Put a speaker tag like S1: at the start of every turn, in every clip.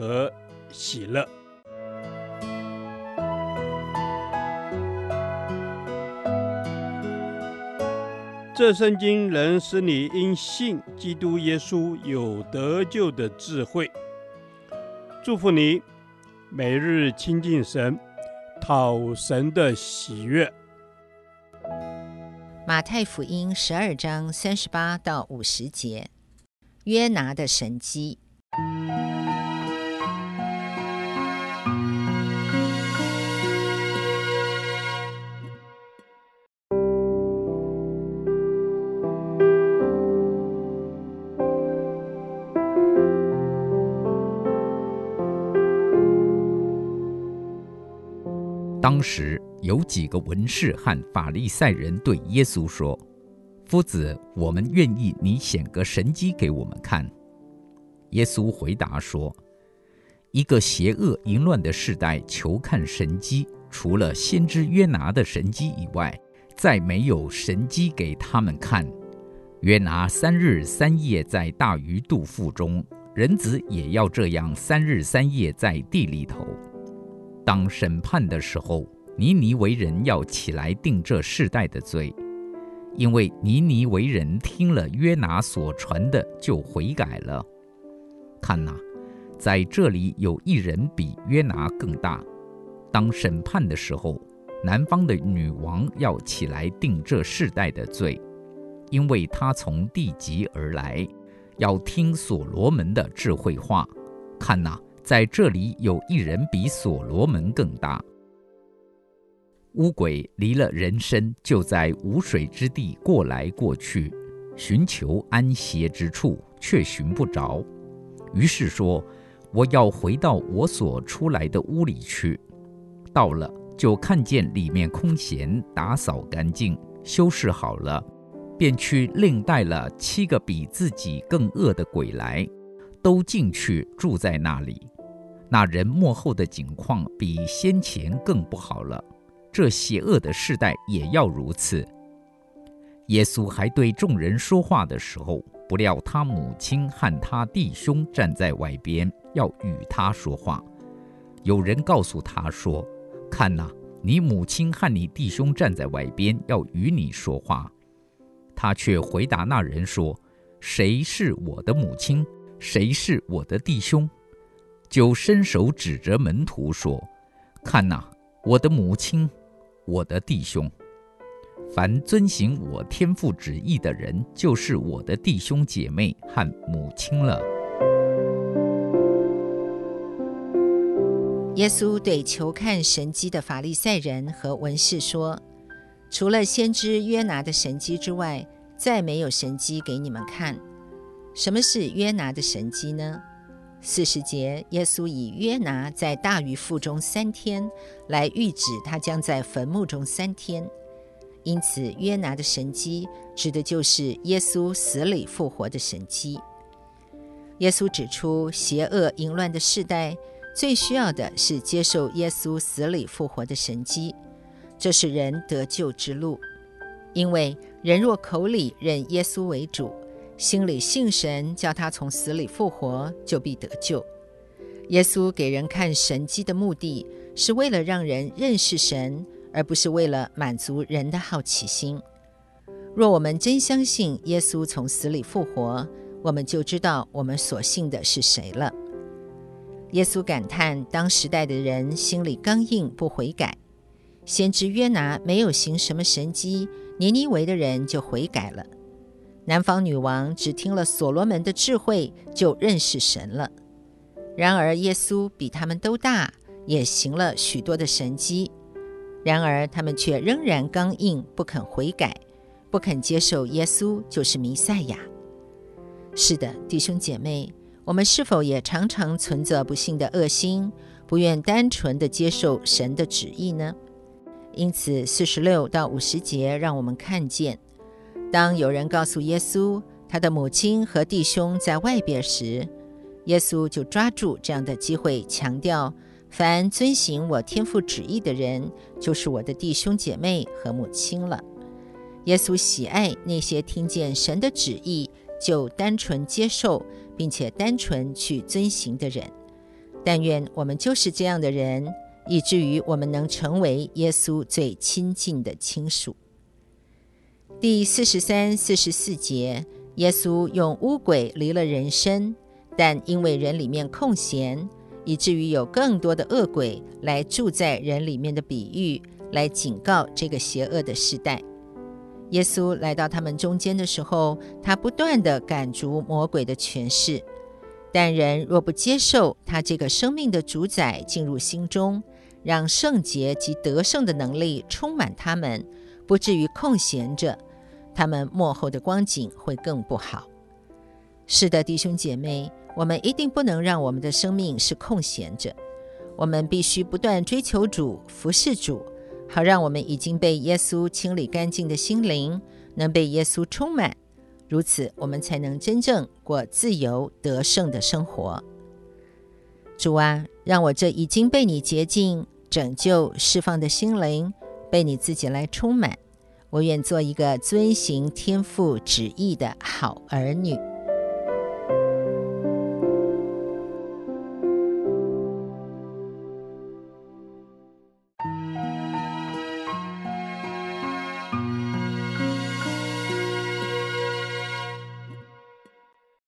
S1: 和喜乐。这圣经能使你因信基督耶稣有得救的智慧。祝福你，每日亲近神，讨神的喜悦。
S2: 马太福音十二章三十八到五十节，约拿的神迹。
S3: 当时有几个文士和法利赛人对耶稣说：“夫子，我们愿意你显个神迹给我们看。”耶稣回答说：“一个邪恶淫乱的世代求看神迹，除了先知约拿的神迹以外，再没有神迹给他们看。约拿三日三夜在大鱼肚腹中，人子也要这样三日三夜在地里头。”当审判的时候，尼尼为人要起来定这世代的罪，因为尼尼为人听了约拿所传的就悔改了。看哪，在这里有一人比约拿更大。当审判的时候，南方的女王要起来定这世代的罪，因为她从地极而来，要听所罗门的智慧话。看哪。在这里有一人比所罗门更大。乌鬼离了人身，就在无水之地过来过去，寻求安歇之处，却寻不着。于是说：“我要回到我所出来的屋里去。”到了，就看见里面空闲，打扫干净，修饰好了，便去另带了七个比自己更恶的鬼来，都进去住在那里。那人幕后的景况比先前更不好了，这邪恶的世代也要如此。耶稣还对众人说话的时候，不料他母亲和他弟兄站在外边，要与他说话。有人告诉他说：“看哪，你母亲和你弟兄站在外边，要与你说话。”他却回答那人说：“谁是我的母亲？谁是我的弟兄？”就伸手指着门徒说：“看哪，我的母亲，我的弟兄。凡遵行我天父旨意的人，就是我的弟兄姐妹和母亲了。”
S2: 耶稣对求看神迹的法利赛人和文士说：“除了先知约拿的神迹之外，再没有神迹给你们看。什么是约拿的神迹呢？”四十节，耶稣以约拿在大鱼腹中三天来预指他将在坟墓中三天，因此约拿的神迹指的就是耶稣死里复活的神迹。耶稣指出，邪恶淫乱的世代最需要的是接受耶稣死里复活的神迹，这是人得救之路，因为人若口里认耶稣为主。心里信神，叫他从死里复活，就必得救。耶稣给人看神迹的目的，是为了让人认识神，而不是为了满足人的好奇心。若我们真相信耶稣从死里复活，我们就知道我们所信的是谁了。耶稣感叹当时代的人心里刚硬，不悔改。先知约拿没有行什么神迹，尼尼微的人就悔改了。南方女王只听了所罗门的智慧，就认识神了。然而耶稣比他们都大，也行了许多的神迹。然而他们却仍然刚硬，不肯悔改，不肯接受耶稣就是弥赛亚。是的，弟兄姐妹，我们是否也常常存着不幸的恶心，不愿单纯地接受神的旨意呢？因此，四十六到五十节让我们看见，当有人告诉耶稣他的母亲和弟兄在外边时，耶稣就抓住这样的机会，强调：凡遵行我天父旨意的人，就是我的弟兄姐妹和母亲了。耶稣喜爱那些听见神的旨意就单纯接受，并且单纯去遵行的人。但愿我们就是这样的人。以至于我们能成为耶稣最亲近的亲属。第四十三、四十四节，耶稣用污鬼离了人身，但因为人里面空闲，以至于有更多的恶鬼来住在人里面的比喻，来警告这个邪恶的时代。耶稣来到他们中间的时候，他不断地赶逐魔鬼的权势，但人若不接受他这个生命的主宰进入心中，让圣洁及得胜的能力充满他们，不至于空闲着，他们幕后的光景会更不好。是的，弟兄姐妹，我们一定不能让我们的生命是空闲着，我们必须不断追求主、服侍主，好让我们已经被耶稣清理干净的心灵能被耶稣充满，如此我们才能真正过自由得胜的生活。主啊，让我这已经被你洁净、拯救、释放的心灵，被你自己来充满。我愿做一个遵行天父旨意的好儿女。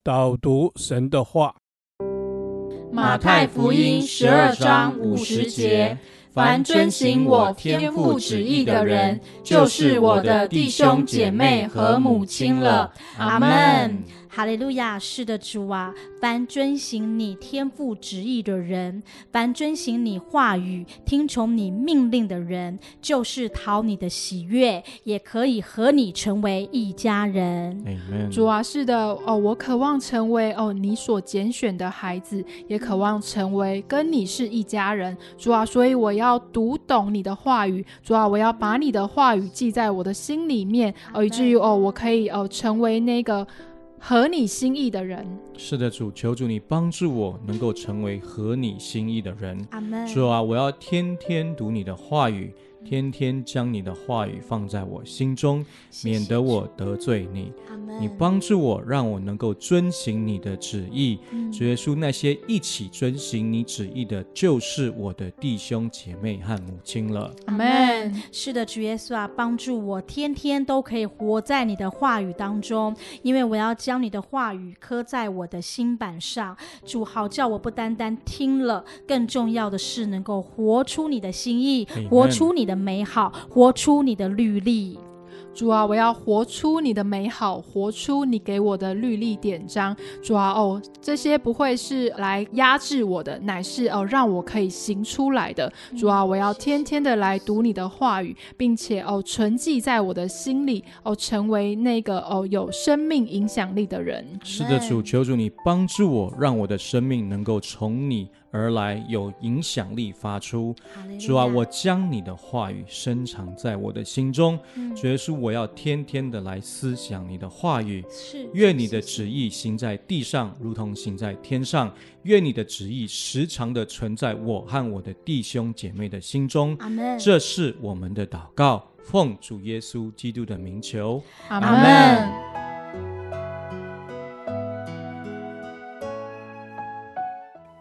S1: 导读神的话。
S4: 马太福音十二章五十节：凡遵行我天父旨意的人，就是我的弟兄姐妹和母亲了。阿门。
S5: 哈利路亚！是的，主啊，凡遵行你天父旨意的人，凡遵行你话语、听从你命令的人，就是讨你的喜悦，也可以和你成为一家人。
S6: 主啊，是的，哦，我渴望成为哦你所拣选的孩子，也渴望成为跟你是一家人。主啊，所以我要读懂你的话语。主啊，我要把你的话语记在我的心里面，哦，以至于哦，我可以哦成为那个。合你心意的人。是的，主，求主你帮助我，能够成为合你心意的人。
S5: 阿门。
S6: 主啊，我要天天读你的话语。天天将你的话语放在我心中，免得我得罪你。你帮助我，让我能够遵行你的旨意。主耶稣，那些一起遵行你旨意的，就是我的弟兄姐妹和母亲了。
S5: 阿门。是的，主耶稣啊，帮助我天天都可以活在你的话语当中，因为我要将你的话语刻在我的心板上。主，好叫我不单单听了，更重要的是能够活出你的心意，活出你的。美好，活出你的律例。
S6: 主啊，我要活出你的美好，活出你给我的律例典章。主啊，哦，这些不会是来压制我的，乃是哦让我可以行出来的。主啊，我要天天的来读你的话语，并且哦存记在我的心里，哦成为那个哦有生命影响力的人。是的，主，求主你帮助我，让我的生命能够从你而来有影响力发出，主啊，我将你的话语深藏在我的心中。主耶稣，我要天天的来思想你的话语。是，愿你的旨意行在地上，如同行在天上。愿你的旨意时常的存在我和我的弟兄姐妹的心中。阿门。这是我们的祷告，奉主耶稣基督的名求。阿门。